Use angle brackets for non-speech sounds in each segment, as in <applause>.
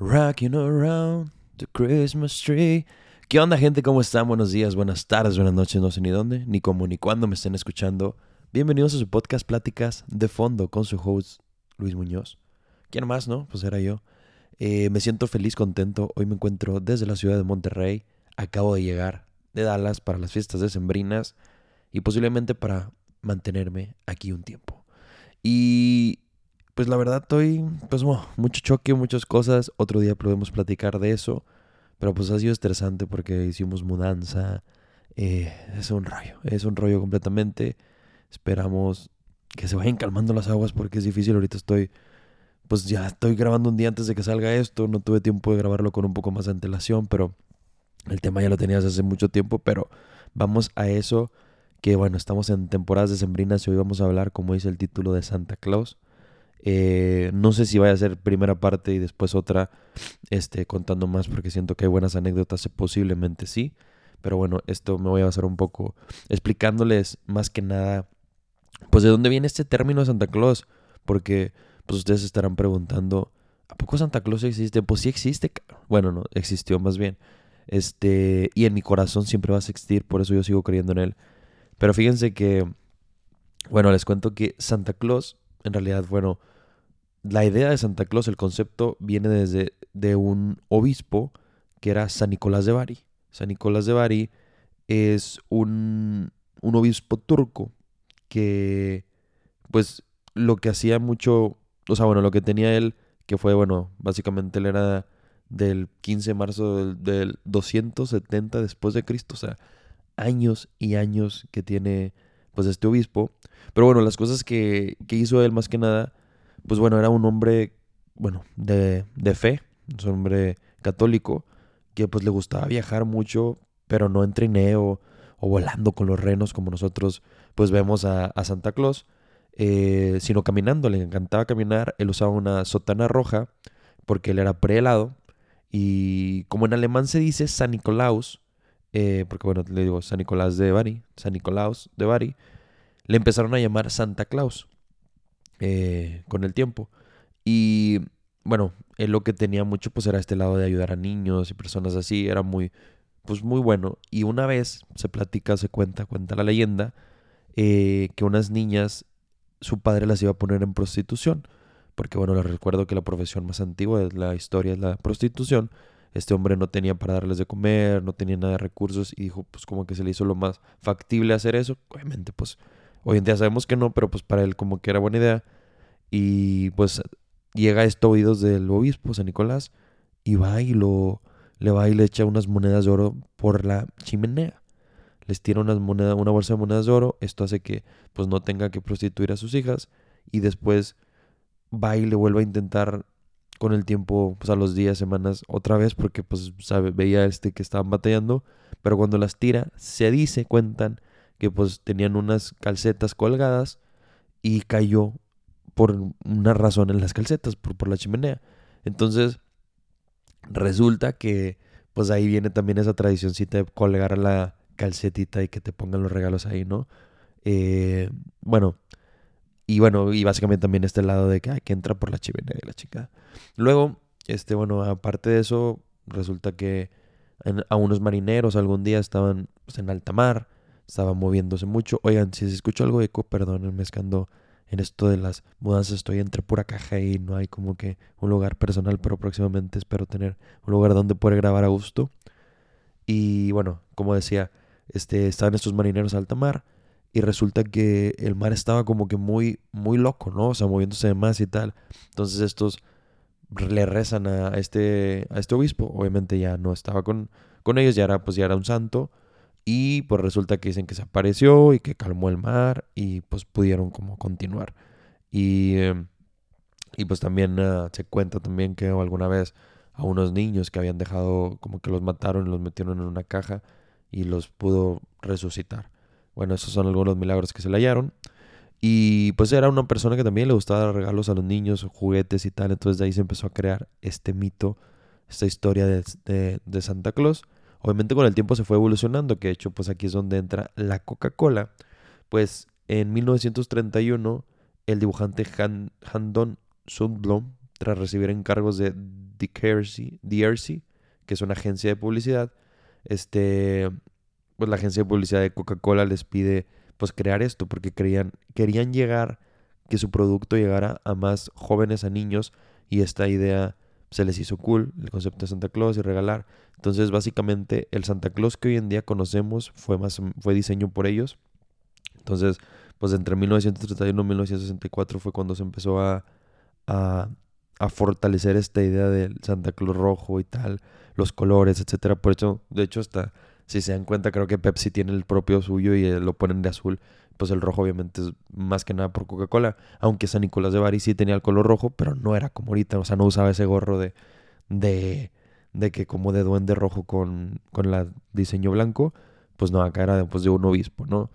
Rocking around the Christmas tree. ¿Qué onda, gente? ¿Cómo están? Buenos días, buenas tardes, buenas noches, no sé ni dónde, ni cómo, ni cuándo me estén escuchando. Bienvenidos a su podcast Pláticas de Fondo con su host Luis Muñoz. ¿Quién más, no? Pues era yo. Eh, me siento feliz, contento. Hoy me encuentro desde la ciudad de Monterrey. Acabo de llegar de Dallas para las fiestas decembrinas y posiblemente para mantenerme aquí un tiempo. Y pues la verdad estoy, pues mucho choque, muchas cosas. Otro día podemos platicar de eso. Pero pues ha sido estresante porque hicimos mudanza. Eh, es un rollo, es un rollo completamente. Esperamos que se vayan calmando las aguas porque es difícil. Ahorita estoy, pues ya estoy grabando un día antes de que salga esto. No tuve tiempo de grabarlo con un poco más de antelación, pero el tema ya lo tenías hace mucho tiempo. Pero vamos a eso, que bueno, estamos en temporadas decembrinas y hoy vamos a hablar, como dice el título, de Santa Claus. Eh, no sé si vaya a ser primera parte y después otra este, contando más porque siento que hay buenas anécdotas, posiblemente sí. Pero bueno, esto me voy a basar un poco explicándoles más que nada, pues de dónde viene este término de Santa Claus. Porque pues ustedes estarán preguntando, ¿a poco Santa Claus existe? Pues sí existe. Bueno, no, existió más bien. Este, y en mi corazón siempre va a existir, por eso yo sigo creyendo en él. Pero fíjense que, bueno, les cuento que Santa Claus en realidad, bueno, la idea de Santa Claus, el concepto, viene desde de un obispo que era San Nicolás de Bari. San Nicolás de Bari es un, un obispo turco que, pues, lo que hacía mucho, o sea, bueno, lo que tenía él, que fue, bueno, básicamente él era del 15 de marzo del, del 270 después de Cristo, o sea, años y años que tiene, pues, este obispo. Pero bueno, las cosas que, que hizo él más que nada, pues bueno, era un hombre, bueno, de, de fe, un hombre católico, que pues le gustaba viajar mucho, pero no en trineo o volando con los renos como nosotros pues vemos a, a Santa Claus, eh, sino caminando, le encantaba caminar, él usaba una sotana roja porque él era prehelado y como en alemán se dice San Nicolaus, eh, porque bueno, le digo San Nicolás de Bari, San Nicolaus de Bari, le empezaron a llamar Santa Claus eh, con el tiempo. Y bueno, él lo que tenía mucho pues era este lado de ayudar a niños y personas así, era muy, pues muy bueno. Y una vez se platica, se cuenta, cuenta la leyenda, eh, que unas niñas, su padre las iba a poner en prostitución. Porque bueno, les recuerdo que la profesión más antigua de la historia es la prostitución. Este hombre no tenía para darles de comer, no tenía nada de recursos y dijo pues como que se le hizo lo más factible hacer eso. Obviamente pues Hoy en día sabemos que no, pero pues para él como que era buena idea. Y pues llega esto a oídos del obispo San Nicolás y va y lo le va y le echa unas monedas de oro por la chimenea. Les tira unas una bolsa de monedas de oro. Esto hace que pues no tenga que prostituir a sus hijas. Y después va y le vuelve a intentar con el tiempo, pues a los días, semanas, otra vez, porque pues sabe, veía este que estaban batallando. Pero cuando las tira, se dice, cuentan, que pues tenían unas calcetas colgadas y cayó por una razón en las calcetas, por, por la chimenea. Entonces, resulta que pues ahí viene también esa tradicióncita de colgar la calcetita y que te pongan los regalos ahí, ¿no? Eh, bueno, y bueno, y básicamente también este lado de que, hay que entra por la chimenea de la chica. Luego, este, bueno, aparte de eso, resulta que a unos marineros algún día estaban pues, en alta mar estaba moviéndose mucho. Oigan, si se escucha algo de eco, perdónenme, es que ando en esto de las mudanzas, estoy entre pura caja y no hay como que un lugar personal, pero próximamente espero tener un lugar donde poder grabar a gusto. Y bueno, como decía, este, estaban estos marineros a alta mar y resulta que el mar estaba como que muy, muy loco, ¿no? O sea, moviéndose de más y tal. Entonces estos le rezan a este, a este obispo. Obviamente ya no estaba con, con ellos, ya era, pues ya era un santo. Y pues resulta que dicen que se apareció y que calmó el mar y pues pudieron como continuar. Y, em, y pues también ah, se cuenta también que alguna vez a unos niños que habían dejado como que los mataron y los metieron en una caja y los pudo resucitar. Bueno, esos son algunos milagros que se le hallaron. Y pues era una persona que también le gustaba dar regalos a los niños, juguetes y tal. Entonces de ahí se empezó a crear este mito, esta historia de, de Santa Claus. Obviamente con el tiempo se fue evolucionando, que de hecho pues aquí es donde entra la Coca-Cola. Pues en 1931 el dibujante Han, Handon Sundblom, tras recibir encargos de DRC, que es una agencia de publicidad, este, pues la agencia de publicidad de Coca-Cola les pide pues crear esto porque creían, querían llegar, que su producto llegara a más jóvenes, a niños, y esta idea se les hizo cool, el concepto de Santa Claus y regalar. Entonces, básicamente, el Santa Claus que hoy en día conocemos fue, más, fue diseño por ellos. Entonces, pues entre 1931 y 1964 fue cuando se empezó a, a, a, fortalecer esta idea del Santa Claus rojo y tal, los colores, etcétera. Por eso, de hecho, hasta si se dan cuenta, creo que Pepsi tiene el propio suyo y eh, lo ponen de azul. Pues el rojo obviamente es más que nada por Coca-Cola. Aunque San Nicolás de Bari sí tenía el color rojo, pero no era como ahorita. O sea, no usaba ese gorro de, de, de que como de duende rojo con, con la diseño blanco. Pues no, acá era pues, de un obispo, ¿no?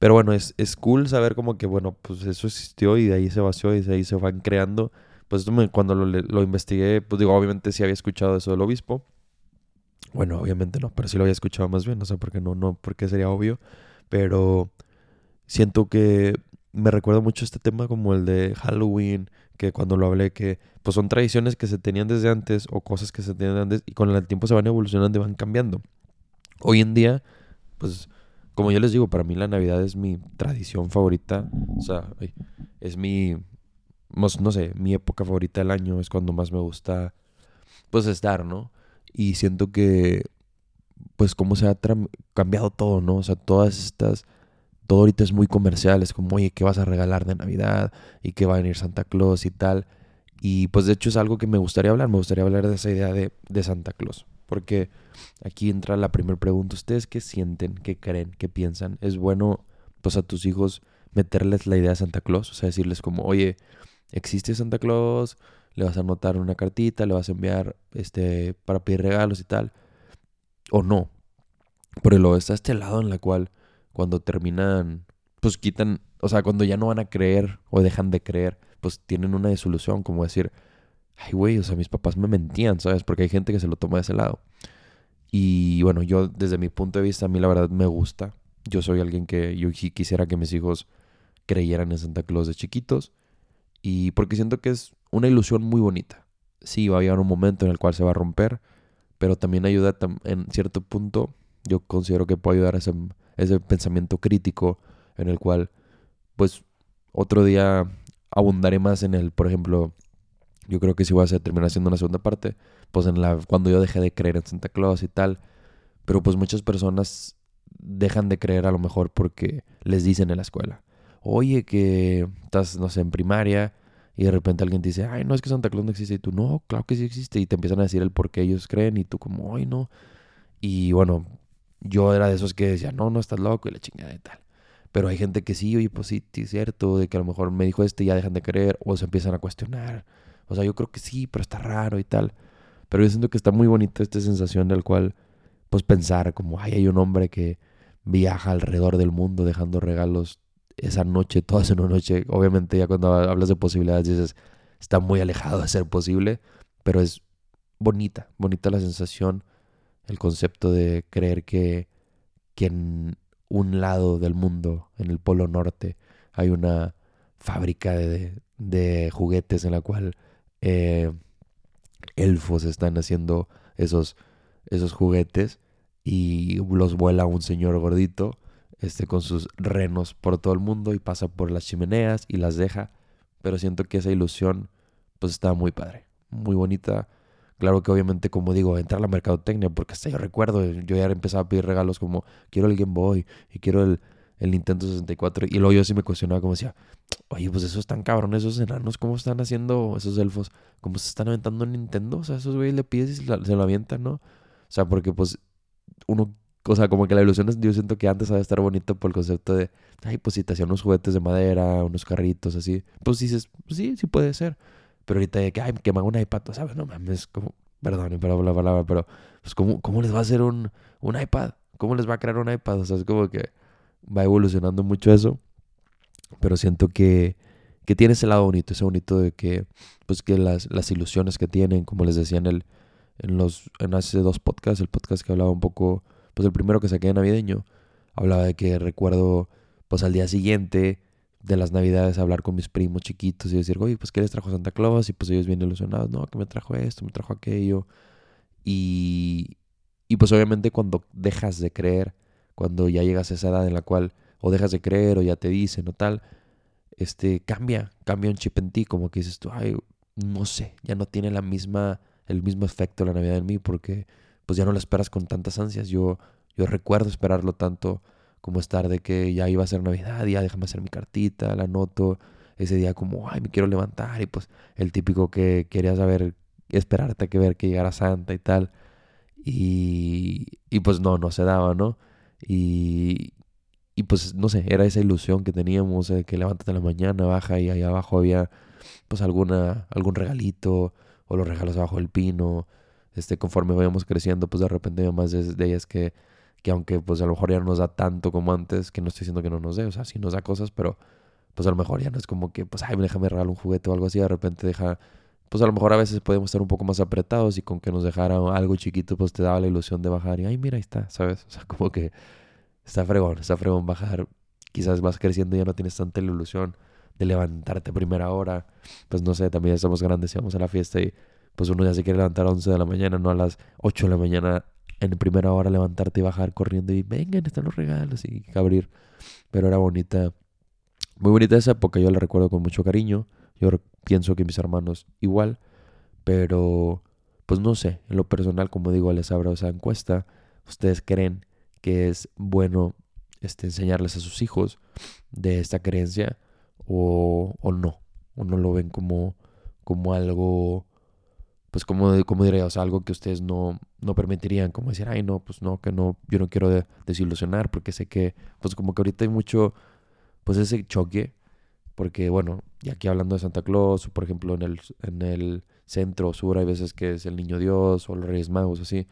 Pero bueno, es, es cool saber como que, bueno, pues eso existió y de ahí se vació y de ahí se van creando. Pues cuando lo, investigué, pues digo, obviamente sí había escuchado eso del obispo bueno, obviamente no, pero sí lo había escuchado más bien, no sé por qué no, no, porque sería obvio, pero siento que me recuerda mucho este tema como el de Halloween, que cuando lo hablé, que pues son tradiciones que se tenían desde antes o cosas que se tenían antes y con el tiempo se van evolucionando y van cambiando. Hoy en día, pues como yo les digo, para mí la Navidad es mi tradición favorita, o sea, es mi, no sé, mi época favorita del año, es cuando más me gusta pues estar, ¿no? Y siento que, pues, cómo se ha cambiado todo, ¿no? O sea, todas estas. Todo ahorita es muy comercial. Es como, oye, ¿qué vas a regalar de Navidad? ¿Y qué va a venir Santa Claus y tal? Y pues, de hecho, es algo que me gustaría hablar. Me gustaría hablar de esa idea de, de Santa Claus. Porque aquí entra la primera pregunta. ¿Ustedes qué sienten? ¿Qué creen? ¿Qué piensan? ¿Es bueno, pues, a tus hijos meterles la idea de Santa Claus? O sea, decirles como, oye, ¿existe Santa Claus? le vas a anotar una cartita, le vas a enviar este para pedir regalos y tal. O no. Pero luego está este lado en la cual cuando terminan, pues quitan, o sea, cuando ya no van a creer o dejan de creer, pues tienen una disolución, como decir, ay, güey, o sea, mis papás me mentían, ¿sabes? Porque hay gente que se lo toma de ese lado. Y bueno, yo desde mi punto de vista, a mí la verdad me gusta. Yo soy alguien que yo quisiera que mis hijos creyeran en Santa Claus de chiquitos. Y porque siento que es una ilusión muy bonita. Sí, va a llegar un momento en el cual se va a romper, pero también ayuda en cierto punto, yo considero que puede ayudar a ese, ese pensamiento crítico en el cual, pues, otro día abundaré más en el, por ejemplo, yo creo que si voy a terminar haciendo una segunda parte, pues en la, cuando yo dejé de creer en Santa Claus y tal, pero pues muchas personas dejan de creer a lo mejor porque les dicen en la escuela, oye que estás, no sé, en primaria y de repente alguien te dice, ay, no, es que Santa Claus no existe. Y tú, no, claro que sí existe. Y te empiezan a decir el por qué ellos creen. Y tú como, ay, no. Y bueno, yo era de esos que decía, no, no estás loco y la chingada y tal. Pero hay gente que sí, oye, pues sí, es cierto, de que a lo mejor me dijo este y ya dejan de creer o se empiezan a cuestionar. O sea, yo creo que sí, pero está raro y tal. Pero yo siento que está muy bonita esta sensación del cual, pues pensar como, ay, hay un hombre que viaja alrededor del mundo dejando regalos esa noche, todas en una noche, obviamente ya cuando hablas de posibilidades dices, está muy alejado de ser posible, pero es bonita, bonita la sensación, el concepto de creer que, en un lado del mundo, en el Polo Norte, hay una fábrica de, de juguetes en la cual eh, elfos están haciendo esos, esos juguetes y los vuela un señor gordito este, con sus renos por todo el mundo y pasa por las chimeneas y las deja. Pero siento que esa ilusión pues está muy padre, muy bonita. Claro que obviamente, como digo, entrar a la mercadotecnia, porque hasta yo recuerdo, yo ya empezaba a pedir regalos como, quiero el Game Boy y quiero el, el Nintendo 64. Y luego yo sí me cuestionaba como decía, oye, pues esos están cabrones, esos enanos, ¿cómo están haciendo esos elfos? ¿Cómo se están aventando en Nintendo? O sea, esos güeyes le pides y se, lo avientan, ¿no? O sea, porque pues uno o sea, como que la ilusión es, yo siento que antes de estar bonito por el concepto de, ay, pues si te hacían unos juguetes de madera, unos carritos así, pues dices, pues sí, sí puede ser. Pero ahorita de que, ay, que me haga un iPad, ¿sabes? No mames, como, perdón, pero la palabra, pero, pues, ¿cómo, ¿cómo les va a hacer un, un iPad? ¿Cómo les va a crear un iPad? O sea, es como que va evolucionando mucho eso. Pero siento que, que tiene ese lado bonito, ese bonito de que, pues que las, las ilusiones que tienen, como les decía en el, en los, en hace dos podcasts, el podcast que hablaba un poco pues el primero que saqué de navideño, hablaba de que recuerdo, pues al día siguiente, de las navidades hablar con mis primos chiquitos y decir, oye, pues ¿qué les trajo Santa Claus? Y pues ellos bien ilusionados, no, que me trajo esto, me trajo aquello. Y, y pues obviamente cuando dejas de creer, cuando ya llegas a esa edad en la cual o dejas de creer o ya te dicen o tal, este, cambia, cambia un chip en ti, como que dices tú, ay, no sé, ya no tiene la misma, el mismo efecto la Navidad en mí porque pues ya no la esperas con tantas ansias. Yo, yo recuerdo esperarlo tanto como estar de que ya iba a ser Navidad, ya déjame hacer mi cartita, la anoto, ese día como, ay, me quiero levantar y pues el típico que quería saber, esperarte a que ver que llegara Santa y tal. Y, y pues no, no se daba, ¿no? Y, y pues no sé, era esa ilusión que teníamos de que levántate en la mañana, baja y ahí abajo había pues alguna, algún regalito o los regalos abajo del pino. Este, conforme vayamos creciendo, pues de repente más de, ellas que, que aunque pues a lo mejor ya no nos da tanto como antes, que no estoy diciendo que no nos dé, o sea, sí nos da cosas, pero pues a lo mejor ya no es como que, pues, ay, déjame regalar un juguete o algo así, de repente deja, pues a lo mejor a veces podemos estar un poco más apretados y con que nos dejara algo chiquito, pues te daba la ilusión de bajar y, ay, mira, ahí está, ¿sabes? O sea, como que está fregón, está fregón bajar. Quizás vas creciendo y ya no tienes tanta ilusión de levantarte primera hora. Pues no sé, también ya estamos grandes y vamos a la fiesta y pues uno ya se quiere levantar a 11 de la mañana, no a las 8 de la mañana en primera hora levantarte y bajar corriendo y vengan, están los regalos y abrir. Pero era bonita, muy bonita esa época, yo la recuerdo con mucho cariño. Yo pienso que mis hermanos igual, pero pues no sé, en lo personal, como digo, les abro esa encuesta. ¿Ustedes creen que es bueno este, enseñarles a sus hijos de esta creencia o, o no, o no lo ven como, como algo, pues como, como diría, o sea, algo que ustedes no, no permitirían, como decir, ay, no, pues no, que no, yo no quiero desilusionar porque sé que, pues como que ahorita hay mucho, pues ese choque, porque bueno, y aquí hablando de Santa Claus, por ejemplo en el, en el centro o sur hay veces que es el Niño Dios o los Reyes Magos, así,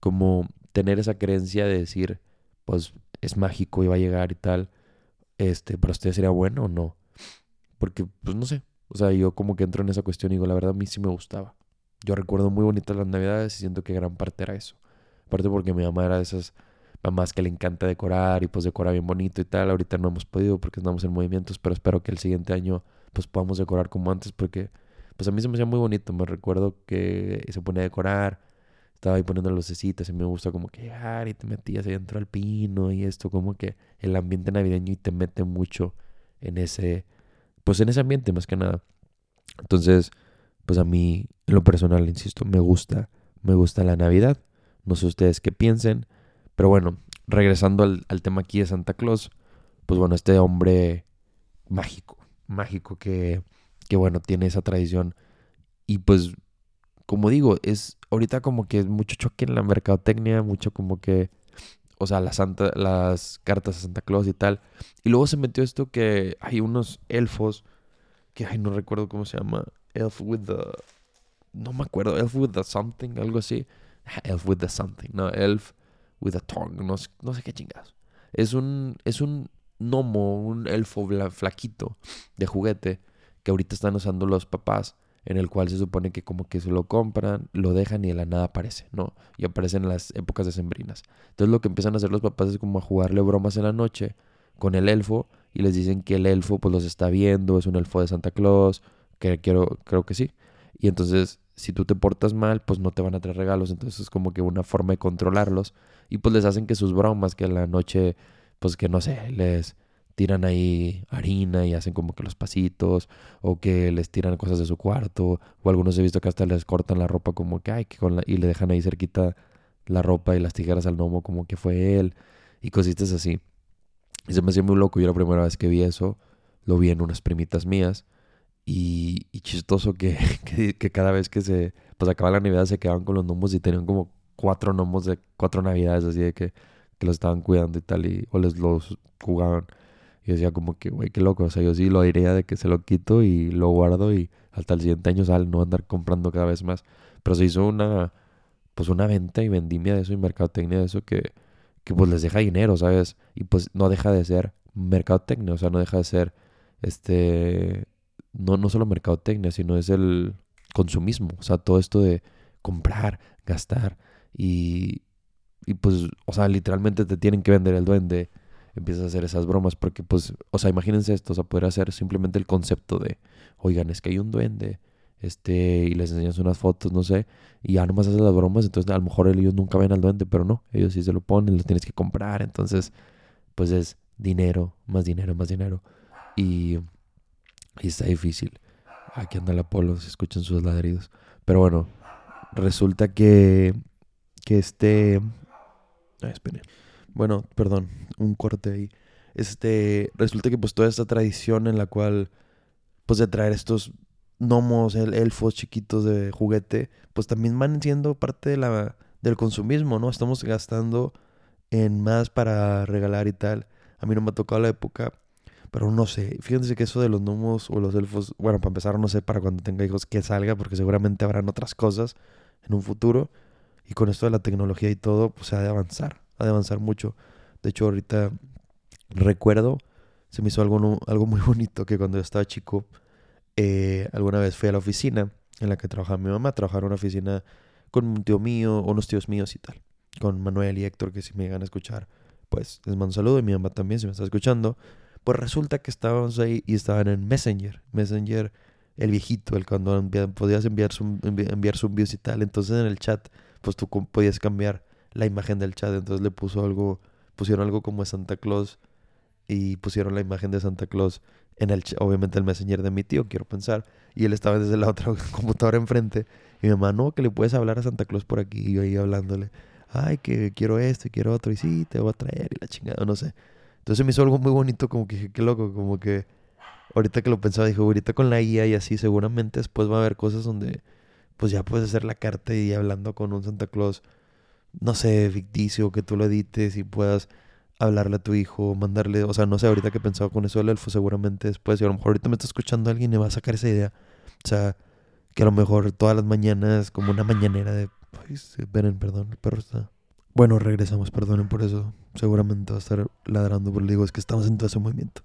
como tener esa creencia de decir, pues es mágico y va a llegar y tal, este, para ustedes sería bueno o no. Porque, pues no sé, o sea, yo como que entro en esa cuestión y digo, la verdad a mí sí me gustaba. Yo recuerdo muy bonitas las navidades y siento que gran parte era eso. Aparte porque mi mamá era de esas mamás que le encanta decorar y pues decora bien bonito y tal. Ahorita no hemos podido porque estamos en movimientos, pero espero que el siguiente año pues podamos decorar como antes porque pues a mí se me hacía muy bonito. Me recuerdo que se ponía a decorar estaba ahí poniendo lucecitas y me gusta como que llegar y te metías ahí dentro del pino y esto, como que el ambiente navideño y te mete mucho en ese, pues en ese ambiente más que nada. Entonces, pues a mí, en lo personal, insisto, me gusta, me gusta la Navidad. No sé ustedes qué piensen, pero bueno, regresando al, tema aquí de Santa Claus, pues bueno, este hombre mágico, mágico que, que bueno, tiene esa tradición y pues como digo, es ahorita como que mucho choque en la mercadotecnia, mucho como que, o sea, santa, las cartas a Santa Claus y tal. Y luego se metió esto que hay unos elfos, que, ay, no recuerdo cómo se llama, Elf with the, no me acuerdo, Elf with the something, algo así. Elf with the something, no, Elf with the tongue, no, no sé qué chingados. Es un, es un gnomo, un elfo flaquito de juguete que ahorita están usando los papás en el cual se supone que como que se lo compran, lo dejan y de la nada aparece, ¿no? Y aparece en las épocas decembrinas. Entonces lo que empiezan a hacer los papás es como a jugarle bromas en la noche con el elfo y les dicen que el elfo pues los está viendo, es un elfo de Santa Claus, que quiero, creo que sí. Y entonces si tú te portas mal, pues no te van a traer regalos, entonces es como que una forma de controlarlos. Y pues les hacen que sus bromas, que en la noche, pues que no sé, les tiran ahí harina y hacen como que los pasitos, o que les tiran cosas de su cuarto, o algunos he visto que hasta les cortan la ropa como que, ay, que con la, y le dejan ahí cerquita la ropa y las tijeras al gnomo como que fue él, y cositas así. Y se me hacía muy loco, yo la primera vez que vi eso, lo vi en unas primitas mías, y, chistoso <laughs> que, que, cada vez que se, pues acaba la Navidad se quedaban con los gnomos y tenían como cuatro gnomos de cuatro Navidades, así de que, que los estaban cuidando y tal, y, o les los jugaban. Y decía como que, güey, qué loco. O sea, yo sí lo diría de que se lo quito y lo guardo y hasta el siguiente año sale, no andar comprando cada vez más. Pero se hizo una, pues una venta y vendimia de eso y mercadotecnia de eso que, que pues les deja dinero, ¿sabes? Y pues no deja de ser mercadotecnia, o sea, no deja de ser, este, no, no solo mercadotecnia, sino es el consumismo. O sea, todo esto de comprar, gastar y, y pues, o sea, literalmente te tienen que vender el duende empiezas a hacer esas bromas porque pues, o sea, imagínense esto, o sea, poder hacer simplemente el concepto de, oigan, es que hay un duende, este, y les enseñas unas fotos, no sé, y ya nomás haces las bromas, entonces a lo mejor ellos nunca ven al duende, pero no, ellos sí se lo ponen, lo tienes que comprar, entonces, pues es dinero, más dinero, más dinero, y, y está difícil. Aquí anda el Apolo, se escuchan sus ladridos, pero bueno, resulta que, que este, ay, esperen. Bueno, perdón, un corte ahí. Este, resulta que pues toda esta tradición en la cual, pues de traer estos gnomos, el, elfos chiquitos de juguete, pues también van siendo parte de la, del consumismo, ¿no? Estamos gastando en más para regalar y tal. A mí no me ha tocado la época, pero no sé. Fíjense que eso de los gnomos o los elfos, bueno, para empezar, no sé para cuando tenga hijos que salga, porque seguramente habrán otras cosas en un futuro. Y con esto de la tecnología y todo, pues ha de avanzar, ha de avanzar mucho. De hecho, ahorita recuerdo, se me hizo algo, algo muy <laughs> bonito que cuando yo estaba chico, eh, alguna vez fui a la oficina en la que trabajaba mi mamá, trabajar en una oficina con un tío mío, unos tíos míos y tal, con Manuel y Héctor, que si me llegan a escuchar, pues les mando un saludo y mi mamá también, si me está escuchando. Pues resulta que estábamos ahí y estaban en Messenger, Messenger, el viejito, el cuando podías enviar su, enviar su y tal. Entonces en el chat, pues tú podías cambiar la imagen del chat. Entonces le puso algo, pusieron algo como Santa Claus y pusieron la imagen de Santa Claus en el, obviamente el messenger de mi tío, quiero pensar. Y él estaba desde la <laughs> otra computadora enfrente. Y mi mamá, no, que le puedes hablar a Santa Claus por aquí. Y yo ahí hablándole, ay, que quiero esto y quiero otro. Y sí, te voy a traer y la chingada, no sé. Entonces me hizo algo muy bonito, como que dije, qué loco, como que ahorita que lo pensaba, dije, ahorita con la IA y así, seguramente después va a haber cosas donde pues ya puedes hacer la carta y hablando con un Santa Claus, no sé, ficticio, que tú lo edites y puedas hablarle a tu hijo, mandarle, o sea, no sé, ahorita que he pensado con eso del elfo, seguramente después, y a lo mejor ahorita me está escuchando alguien y me va a sacar esa idea. O sea, que a lo mejor todas las mañanas, como una mañanera de... Ay, esperen, perdón, el perro está... Bueno, regresamos, perdonen por eso. Seguramente va a estar ladrando, pero digo, es que estamos en todo ese movimiento.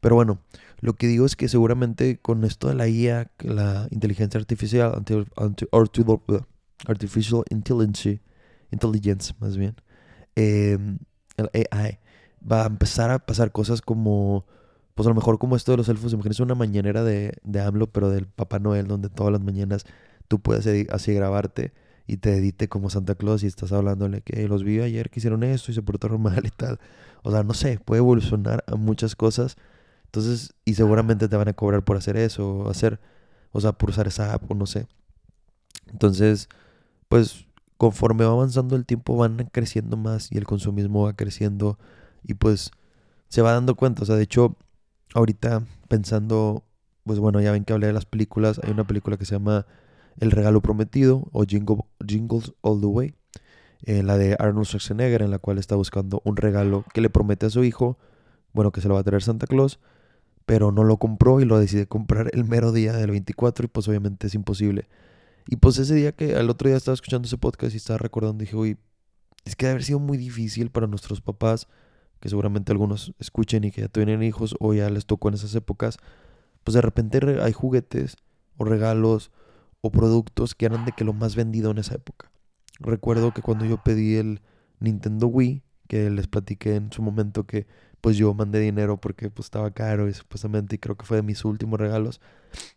Pero bueno, lo que digo es que seguramente con esto de la IA, la inteligencia artificial, artificial intelligence, intelligence más bien, eh, el AI, va a empezar a pasar cosas como, pues a lo mejor como esto de los elfos, imagínense una mañanera de, de AMLO, pero del Papá Noel, donde todas las mañanas tú puedes así grabarte y te edite como Santa Claus y estás hablándole que los vi ayer que hicieron esto y se portaron <laughs> mal y tal. O sea, no sé, puede evolucionar a muchas cosas. Entonces, y seguramente te van a cobrar por hacer eso, o hacer, o sea, por usar esa app, o no sé. Entonces, pues conforme va avanzando el tiempo van creciendo más y el consumismo va creciendo y pues se va dando cuenta. O sea, de hecho, ahorita pensando, pues bueno, ya ven que hablé de las películas, hay una película que se llama El regalo prometido o Jingles All the Way, eh, la de Arnold Schwarzenegger, en la cual está buscando un regalo que le promete a su hijo, bueno, que se lo va a traer Santa Claus, pero no lo compró y lo decide comprar el mero día del 24 y pues obviamente es imposible. Y pues ese día que al otro día estaba escuchando ese podcast y estaba recordando, dije, uy, es que debe haber sido muy difícil para nuestros papás, que seguramente algunos escuchen y que ya tienen hijos o ya les tocó en esas épocas, pues de repente hay juguetes o regalos o productos que eran de que lo más vendido en esa época. Recuerdo que cuando yo pedí el Nintendo Wii, que les platiqué en su momento que pues yo mandé dinero porque pues estaba caro y supuestamente creo que fue de mis últimos regalos.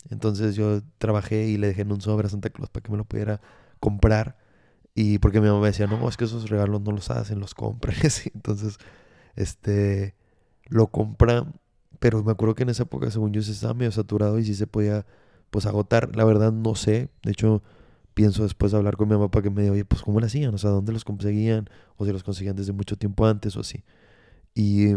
Entonces yo trabajé y le dejé en un sobre a Santa Claus para que me lo pudiera comprar. Y porque mi mamá me decía, no, es que esos regalos no los hacen, los compran. <laughs> Entonces, este, lo compra. Pero me acuerdo que en esa época, según yo, se estaba medio saturado y sí se podía, pues, agotar. La verdad, no sé. De hecho, pienso después de hablar con mi mamá para que me diga, oye, pues, ¿cómo lo hacían? O sea, ¿dónde los conseguían? O si los conseguían desde mucho tiempo antes o así. Y,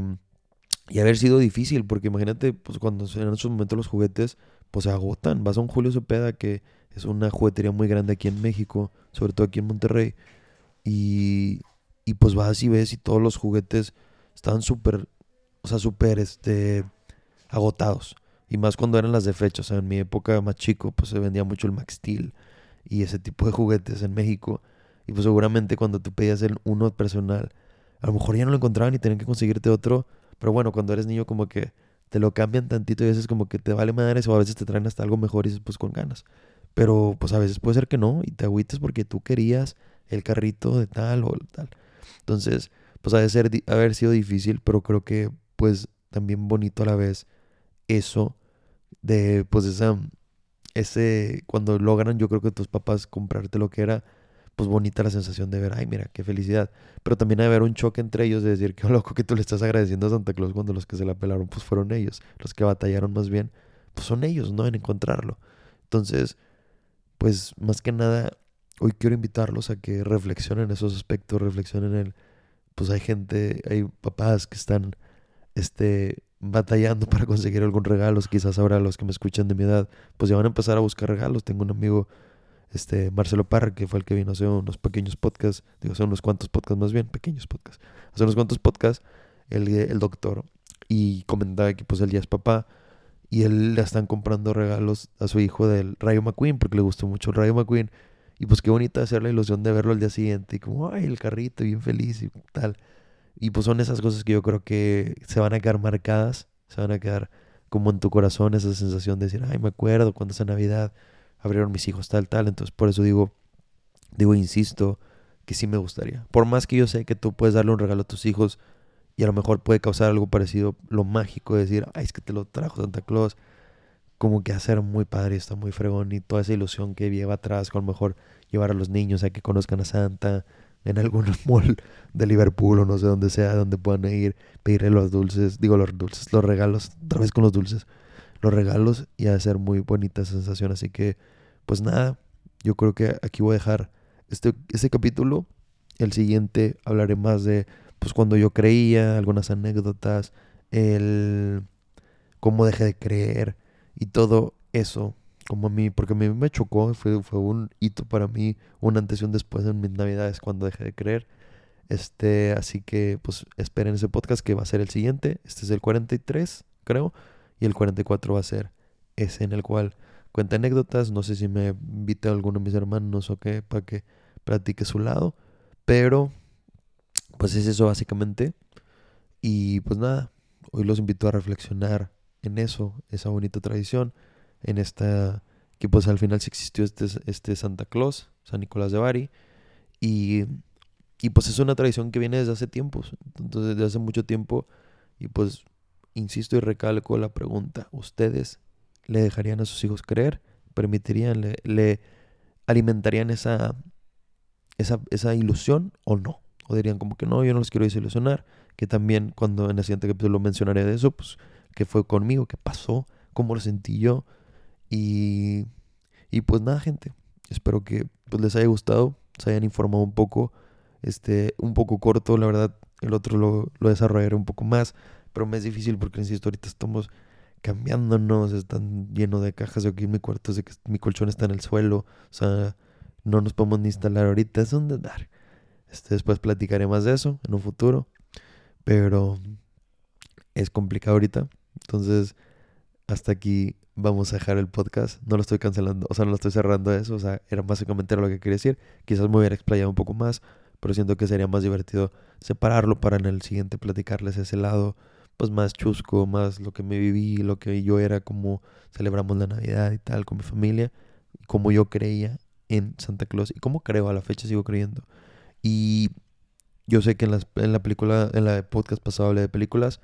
y haber sido difícil, porque imagínate, pues cuando en esos momentos los juguetes, pues se agotan. Vas a un Julio Cepeda, que es una juguetería muy grande aquí en México, sobre todo aquí en Monterrey, y, y pues vas y ves y todos los juguetes estaban súper, o sea, súper, este, agotados. Y más cuando eran las de fecha, o sea, en mi época más chico, pues se vendía mucho el Max Steel y ese tipo de juguetes en México. Y pues seguramente cuando tú pedías el uno personal, a lo mejor ya no lo encontraban y tenían que conseguirte otro. Pero bueno, cuando eres niño como que te lo cambian tantito y a veces como que te vale madres o a veces te traen hasta algo mejor y dices pues con ganas. Pero pues a veces puede ser que no y te agüites porque tú querías el carrito de tal o tal. Entonces, pues ha de ser, haber sido difícil, pero creo que pues también bonito a la vez eso de pues esa, ese, cuando logran yo creo que tus papás comprarte lo que era, pues bonita la sensación de ver, ay mira, qué felicidad, pero también hay haber un choque entre ellos de decir, qué loco que tú le estás agradeciendo a Santa Claus cuando los que se la pelaron pues fueron ellos, los que batallaron más bien, pues son ellos, ¿no? En encontrarlo. Entonces, pues más que nada, hoy quiero invitarlos a que reflexionen esos aspectos, reflexionen en el, pues hay gente, hay papás que están, este, batallando para conseguir algún regalo, quizás ahora los que me escuchan de mi edad, pues ya van a empezar a buscar regalos. Tengo un amigo, este, Marcelo Parra, que fue el que vino hace unos pequeños podcasts, digo, hace unos cuantos podcasts más bien, pequeños podcasts, hace unos cuantos podcasts, el, el doctor, y comentaba que pues él ya es papá, y él le están comprando regalos a su hijo del Rayo McQueen, porque le gustó mucho el Rayo McQueen, y pues qué bonita hacer la ilusión de verlo al día siguiente, y como, ay, el carrito, bien feliz y tal. Y pues son esas cosas que yo creo que se van a quedar marcadas, se van a quedar como en tu corazón esa sensación de decir, ay, me acuerdo cuando esa Navidad abrieron mis hijos tal, tal. Entonces por eso digo, digo, insisto, que sí me gustaría. Por más que yo sé que tú puedes darle un regalo a tus hijos y a lo mejor puede causar algo parecido, lo mágico de decir, ay, es que te lo trajo Santa Claus. Como que hacer muy padre, está muy fregón y toda esa ilusión que lleva atrás, con lo mejor llevar a los niños a que conozcan a Santa, en algún <laughs> mall de Liverpool o no sé dónde sea, donde puedan ir, pedirle los dulces, digo los dulces, los regalos, otra vez con los dulces, los regalos y hacer muy bonita sensación. Así que, pues nada, yo creo que aquí voy a dejar este, este capítulo. El siguiente hablaré más de, pues cuando yo creía, algunas anécdotas, el cómo dejé de creer y todo eso como a mí, porque a mí me chocó, fue, fue un hito para mí, un antes y un después en mis navidades cuando dejé de creer. Este, así que pues esperen ese podcast que va a ser el siguiente. Este es el 43, creo, y el 44 va a ser ese en el cual cuenta anécdotas. No sé si me invita alguno de mis hermanos o qué, para que platique su lado, pero pues es eso básicamente. Y pues nada, hoy los invito a reflexionar en eso, esa bonita tradición en esta, que pues al final sí existió este, este Santa Claus, San Nicolás de Bari, y, y pues es una tradición que viene desde hace tiempos, entonces desde hace mucho tiempo, y pues insisto y recalco la pregunta, ¿ustedes le dejarían a sus hijos creer? ¿Permitirían, le, alimentarían esa, esa, esa ilusión o no? O dirían como que no, yo no los quiero desilusionar, que también cuando en el siguiente capítulo mencionaré de eso, pues qué fue conmigo, qué pasó, cómo lo sentí yo, y, y pues nada, gente. Espero que pues, les haya gustado, se hayan informado un poco. Este, un poco corto, la verdad. El otro lo, lo desarrollaré un poco más. Pero me es difícil porque, insisto, ahorita estamos cambiándonos. Están llenos de cajas. Yo aquí en mi cuarto sé que mi colchón está en el suelo. O sea, no nos podemos ni instalar ahorita. Es un dar. Este, después platicaré más de eso en un futuro. Pero es complicado ahorita. Entonces, hasta aquí vamos a dejar el podcast. No lo estoy cancelando, o sea, no lo estoy cerrando eso. O sea, era básicamente lo que quería decir. Quizás me hubiera explayado un poco más, pero siento que sería más divertido separarlo para en el siguiente platicarles ese lado, pues más chusco, más lo que me viví, lo que yo era, como celebramos la Navidad y tal con mi familia, y como yo creía en Santa Claus y como creo a la fecha sigo creyendo. Y yo sé que en, en la película, en la podcast pasado hablé de películas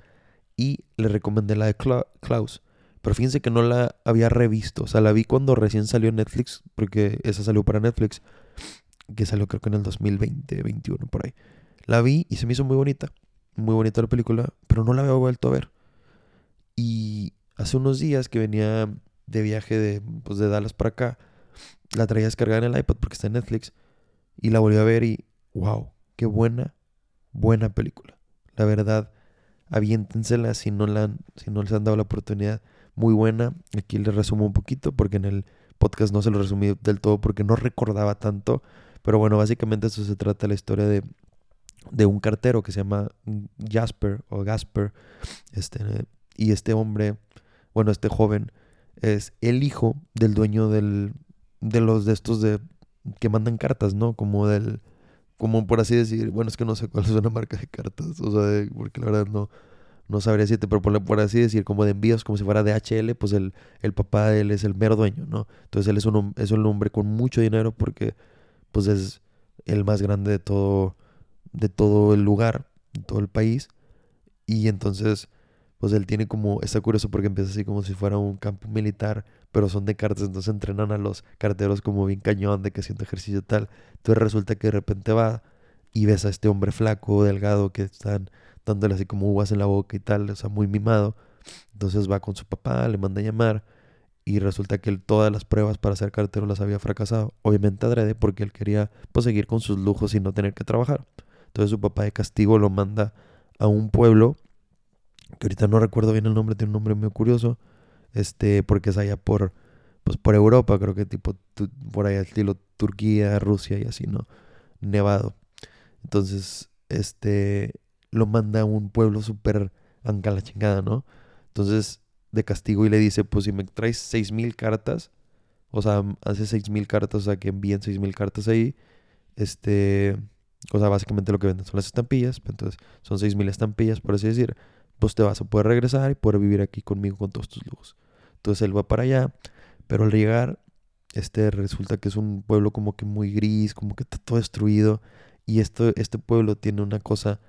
y le recomendé la de Klaus pero fíjense que no la había revisto. O sea, la vi cuando recién salió Netflix, porque esa salió para Netflix, que salió creo que en el 2020, 21, por ahí. La vi y se me hizo muy bonita. Muy bonita la película, pero no la había vuelto a ver. Y hace unos días que venía de viaje de, pues, de Dallas para acá, la traía descargada en el iPad porque está en Netflix. Y la volví a ver y, wow, qué buena, buena película. La verdad, aviéntensela si no, la si no les han dado la oportunidad muy buena. Aquí les resumo un poquito porque en el podcast no se lo resumí del todo porque no recordaba tanto. Pero bueno, básicamente eso se trata la historia de, de un cartero que se llama Jasper o Gasper. Este, y este hombre, bueno, este joven, es el hijo del dueño del, de los de estos de que mandan cartas, ¿no? Como del, como por así decir, bueno, es que no sé cuál es una marca de cartas, o sea, porque la verdad no, no sabría decirte, pero por, así decir, como de envíos, como si fuera de HL, pues el, el papá de él es el mero dueño, ¿no? Entonces él es un, es un hombre con mucho dinero porque pues es el más grande de todo, de todo el lugar. en todo el país. Y entonces, pues él tiene como, está curioso porque empieza así como si fuera un campo militar, pero son de cartas, entonces entrenan a los carteros como bien cañón, de que haciendo ejercicio tal. Entonces resulta que de repente va y ves a este hombre flaco, delgado, que están dándole así como uvas en la boca y tal, o sea, muy mimado. Entonces va con su papá, le manda a llamar y resulta que él todas las pruebas para ser cartero las había fracasado. Obviamente adrede porque él quería pues, seguir con sus lujos y no tener que trabajar. Entonces su papá de castigo lo manda a un pueblo que ahorita no recuerdo bien el nombre, tiene un nombre muy curioso, este, porque es allá por, pues por Europa, creo que tipo por allá estilo Turquía, Rusia y así, ¿no? Nevado. Entonces, este, lo manda a un pueblo súper anca la chingada, ¿no? Entonces, de castigo y le dice, pues si me traes seis mil cartas, o sea, hace seis mil cartas, o sea, que envíen seis mil cartas ahí, este, o sea, básicamente lo que venden son las estampillas, entonces son seis mil estampillas, por así decir, pues te vas a poder regresar y poder vivir aquí conmigo con todos tus lujos. Entonces él va para allá, pero al llegar, este resulta que es un pueblo como que muy gris, como que está todo destruido, y esto, este pueblo tiene una cosa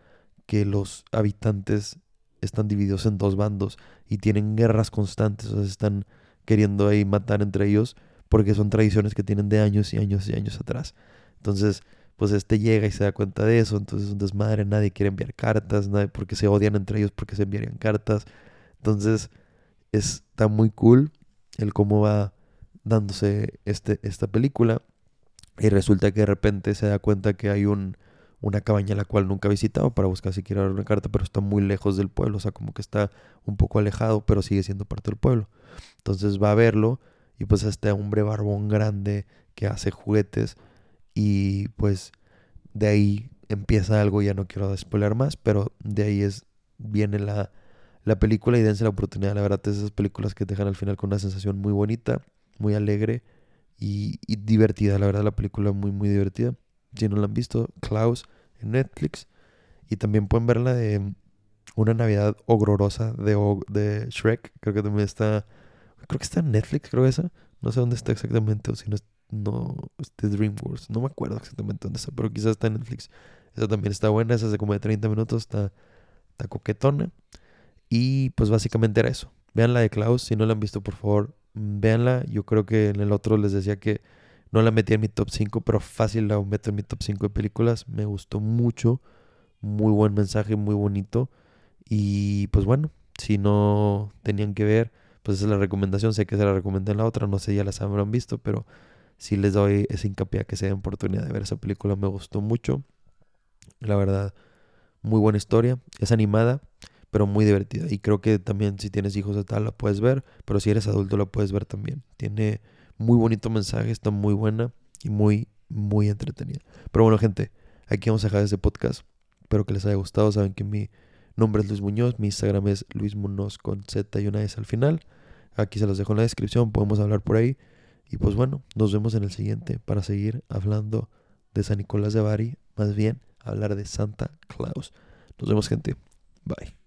que los habitantes están divididos en dos bandos y tienen guerras constantes, o sea, están queriendo ahí matar entre ellos porque son tradiciones que tienen de años y años y años atrás. Entonces, pues este llega y se da cuenta de eso, entonces es un desmadre, nadie quiere enviar cartas, nadie, porque se odian entre ellos porque se enviarían cartas. Entonces, está muy cool el cómo va dándose este, esta película y resulta que de repente se da cuenta que hay un una cabaña la cual nunca ha visitado para buscar si quiere dar una carta, pero está muy lejos del pueblo, o sea, como que está un poco alejado, pero sigue siendo parte del pueblo. Entonces va a verlo y pues este hombre barbón grande que hace juguetes y pues de ahí empieza algo, ya no quiero spoiler más, pero de ahí es viene la, la película y dense la oportunidad, la verdad, es esas películas que te dejan al final con una sensación muy bonita, muy alegre y, y divertida, la verdad la película muy muy divertida. Si no la han visto, Klaus en Netflix. Y también pueden ver la de Una Navidad Horrorosa de, de Shrek. Creo que también está. Creo que está en Netflix, creo esa. No sé dónde está exactamente. O si no es. No, este DreamWorks. No me acuerdo exactamente dónde está. Pero quizás está en Netflix. Esa también está buena. Esa es de como de 30 minutos. Está, está coquetona. Y pues básicamente era eso. Vean la de Klaus. Si no la han visto, por favor, véanla. Yo creo que en el otro les decía que no la metí en mi top 5, pero fácil la meto en mi top 5 de películas. Me gustó mucho. Muy buen mensaje, muy bonito. Y pues bueno, si no tenían que ver, pues esa es la recomendación. Sé que se la recomendé en la otra, no sé, ya las habrán visto, pero si les doy ese hincapié a que se den oportunidad de ver esa película. Me gustó mucho. La verdad, muy buena historia. Es animada, pero muy divertida. Y creo que también si tienes hijos de tal la puedes ver, pero si eres adulto la puedes ver también. Tiene muy bonito mensaje, está muy buena y muy, muy entretenida. Pero bueno, gente, aquí vamos a dejar este podcast. Espero que les haya gustado. Saben que mi nombre es Luis Muñoz, mi Instagram es Luis Muñoz con Z y una S al final. Aquí se los dejo en la descripción, podemos hablar por ahí. Y pues bueno, nos vemos en el siguiente para seguir hablando de San Nicolás de Bari, más bien hablar de Santa Claus. Nos vemos gente. Bye.